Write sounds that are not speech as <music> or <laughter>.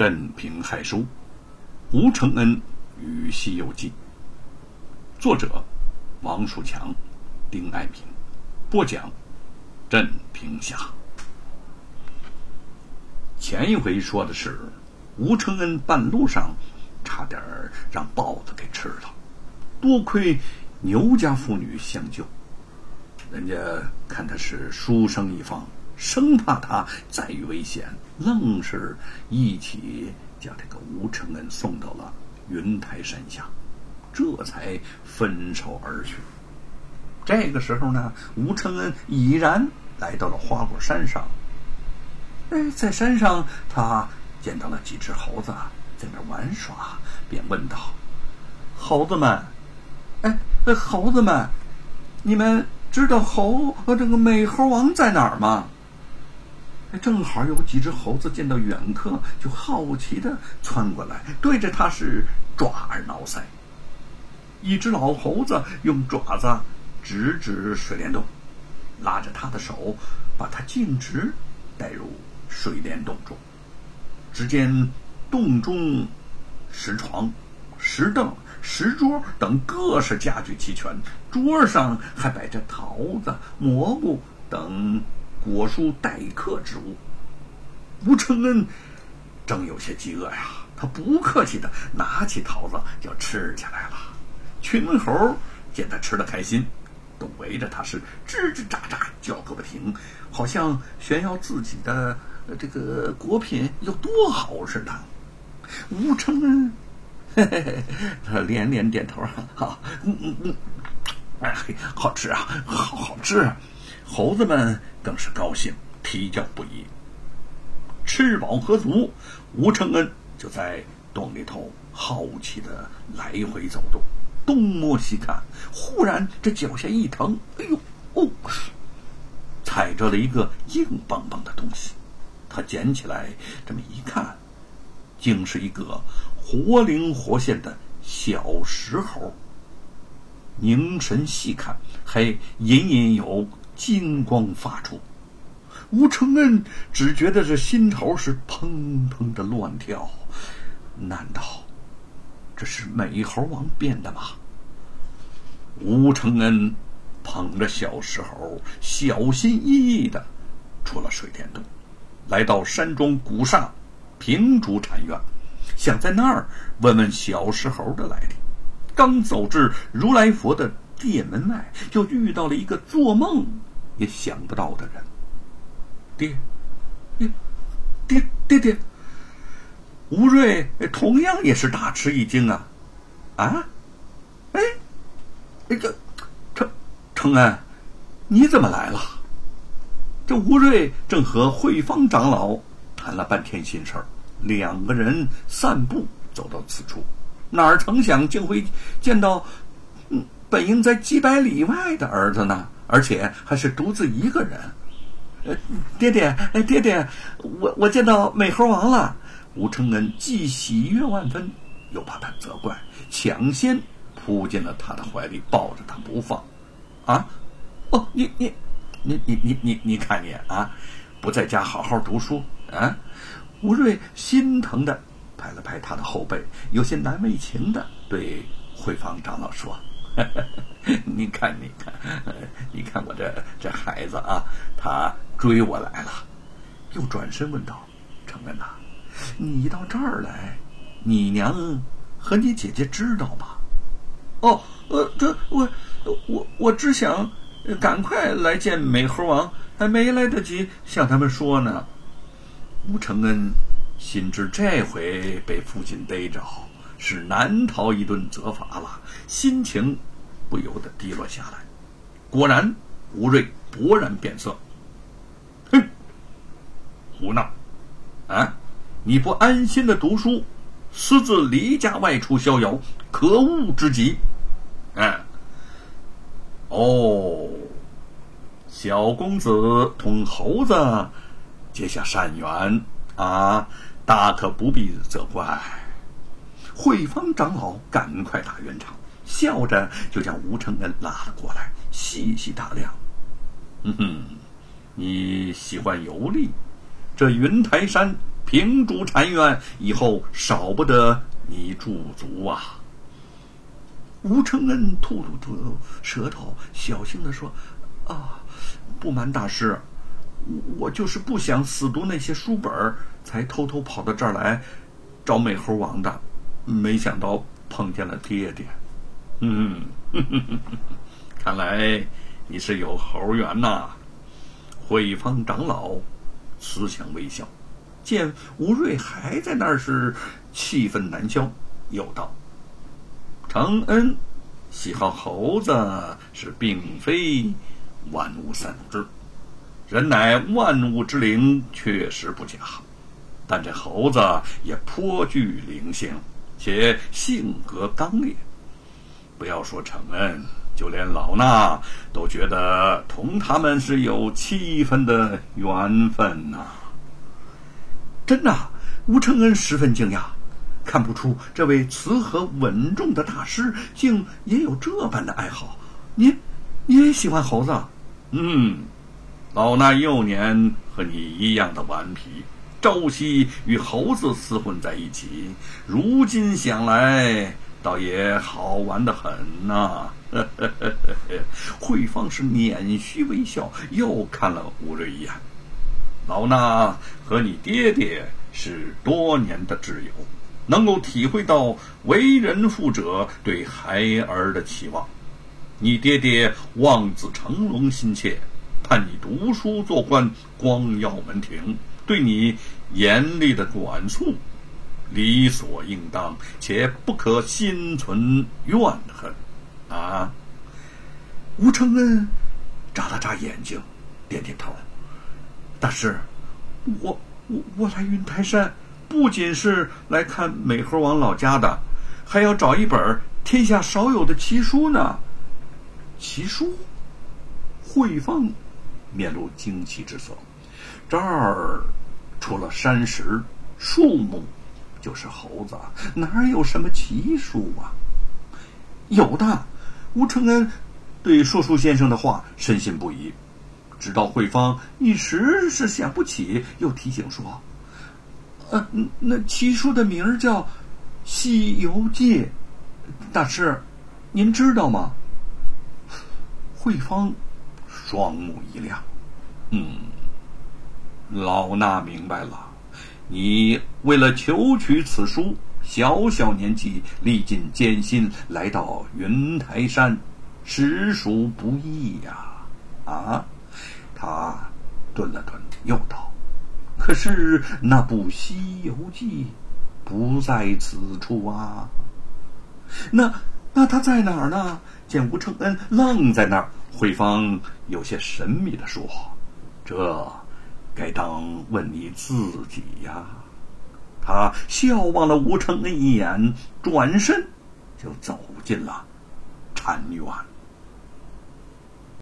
镇平害书，吴承恩与《西游记》，作者王树强、丁爱民，播讲镇平侠。前一回说的是吴承恩半路上差点让豹子给吃了，多亏牛家妇女相救，人家看他是书生一方。生怕他再遇危险，愣是一起将这个吴承恩送到了云台山下，这才分手而去。这个时候呢，吴承恩已然来到了花果山上。哎，在山上他见到了几只猴子在那玩耍，便问道：“猴子们，哎，猴子们，你们知道猴和这个美猴王在哪儿吗？”正好有几只猴子见到远客，就好奇的窜过来，对着他是抓耳挠腮。一只老猴子用爪子指指水帘洞，拉着他的手，把他径直带入水帘洞中。只见洞中石床、石凳、石桌等各式家具齐全，桌上还摆着桃子、蘑菇等。果蔬待客之物，吴承恩正有些饥饿呀，他不客气的拿起桃子就吃起来了。群猴见他吃的开心，都围着他是吱吱喳喳叫个不停，好像炫耀自己的这个果品有多好似的。吴承恩嘿嘿嘿，他 <laughs> 连连点头，好，嗯嗯嗯，哎嘿，好吃啊，好好吃啊。猴子们更是高兴，啼叫不已。吃饱喝足，吴承恩就在洞里头好奇的来回走动，东摸西看。忽然，这脚下一疼，哎呦哦，踩着了一个硬邦邦的东西。他捡起来，这么一看，竟是一个活灵活现的小石猴。凝神细看，还隐隐有。金光发出，吴承恩只觉得这心头是砰砰的乱跳。难道这是美猴王变的吗？吴承恩捧着小石猴，小心翼翼的出了水帘洞，来到山中古刹平竹禅院，想在那儿问问小石猴的来历。刚走至如来佛的殿门外，就遇到了一个做梦。也想不到的人，爹，爹，爹爹爹，吴瑞同样也是大吃一惊啊！啊，哎，那个承承恩，你怎么来了？这吴瑞正和慧芳长老谈了半天心事儿，两个人散步走到此处，哪儿成想竟会见到，嗯，本应在几百里外的儿子呢？而且还是独自一个人，呃，爹爹，哎，爹爹，我我见到美猴王了。吴承恩既喜悦万分，又怕他责怪，抢先扑进了他的怀里，抱着他不放。啊，哦，你你你你你你你看你啊，不在家好好读书啊？吴瑞心疼的拍了拍他的后背，有些难为情的对慧芳长老说。<laughs> 你看，你看，你看我这这孩子啊，他追我来了。又转身问道：“承恩呐，你到这儿来，你娘和你姐姐知道吗？”“哦，呃，这我我我只想赶快来见美猴王，还没来得及向他们说呢。”吴承恩心知这回被父亲逮着。是难逃一顿责罚了，心情不由得低落下来。果然，吴瑞勃然变色。哼，胡闹！啊，你不安心的读书，私自离家外出逍遥，可恶之极！嗯，哦，小公子同猴子结下善缘啊，大可不必责怪。慧芳长老赶快打圆场，笑着就将吴承恩拉了过来，细细打量。嗯哼，你喜欢游历，这云台山平竹禅院，以后少不得你驻足啊。”吴承恩吐吐吐舌头，小心的说：“啊，不瞒大师，我就是不想死读那些书本才偷偷跑到这儿来找美猴王的。没想到碰见了爹爹。嗯，看来你是有猴缘呐。”慧芳长老慈祥微笑，见吴瑞还在那儿是气愤难消，又道。承恩喜好猴子是并非万物三之，人乃万物之灵，确实不假。但这猴子也颇具灵性，且性格刚烈。不要说承恩，就连老衲都觉得同他们是有七分的缘分呐。真的，吴承恩十分惊讶。看不出这位慈和稳重的大师竟也有这般的爱好。你，你也喜欢猴子？嗯，老衲幼年和你一样的顽皮，朝夕与猴子厮混在一起。如今想来，倒也好玩的很呐。<laughs> 慧芳是捻须微笑，又看了吴瑞一眼。老衲和你爹爹是多年的挚友。能够体会到为人父者对孩儿的期望，你爹爹望子成龙心切，盼你读书做官，光耀门庭，对你严厉的管束，理所应当，且不可心存怨恨，啊！吴承恩眨了眨眼睛，点点头。大师，我我我来云台山。不仅是来看美猴王老家的，还要找一本天下少有的奇书呢。奇书，慧芳面露惊奇之色。这儿除了山石、树木，就是猴子，哪有什么奇书啊？有的，吴承恩对硕书先生的话深信不疑。直到慧芳一时是想不起，又提醒说。呃，那奇书的名儿叫《西游记》，大师，您知道吗？慧芳双目一亮，嗯，老衲明白了。你为了求取此书，小小年纪历尽艰辛来到云台山，实属不易呀！啊，他顿了顿，又道。可是那部《西游记》不在此处啊！那那他在哪儿呢？见吴承恩愣在那儿，慧芳有些神秘的说：“这该当问你自己呀。”他笑望了吴承恩一眼，转身就走进了禅院。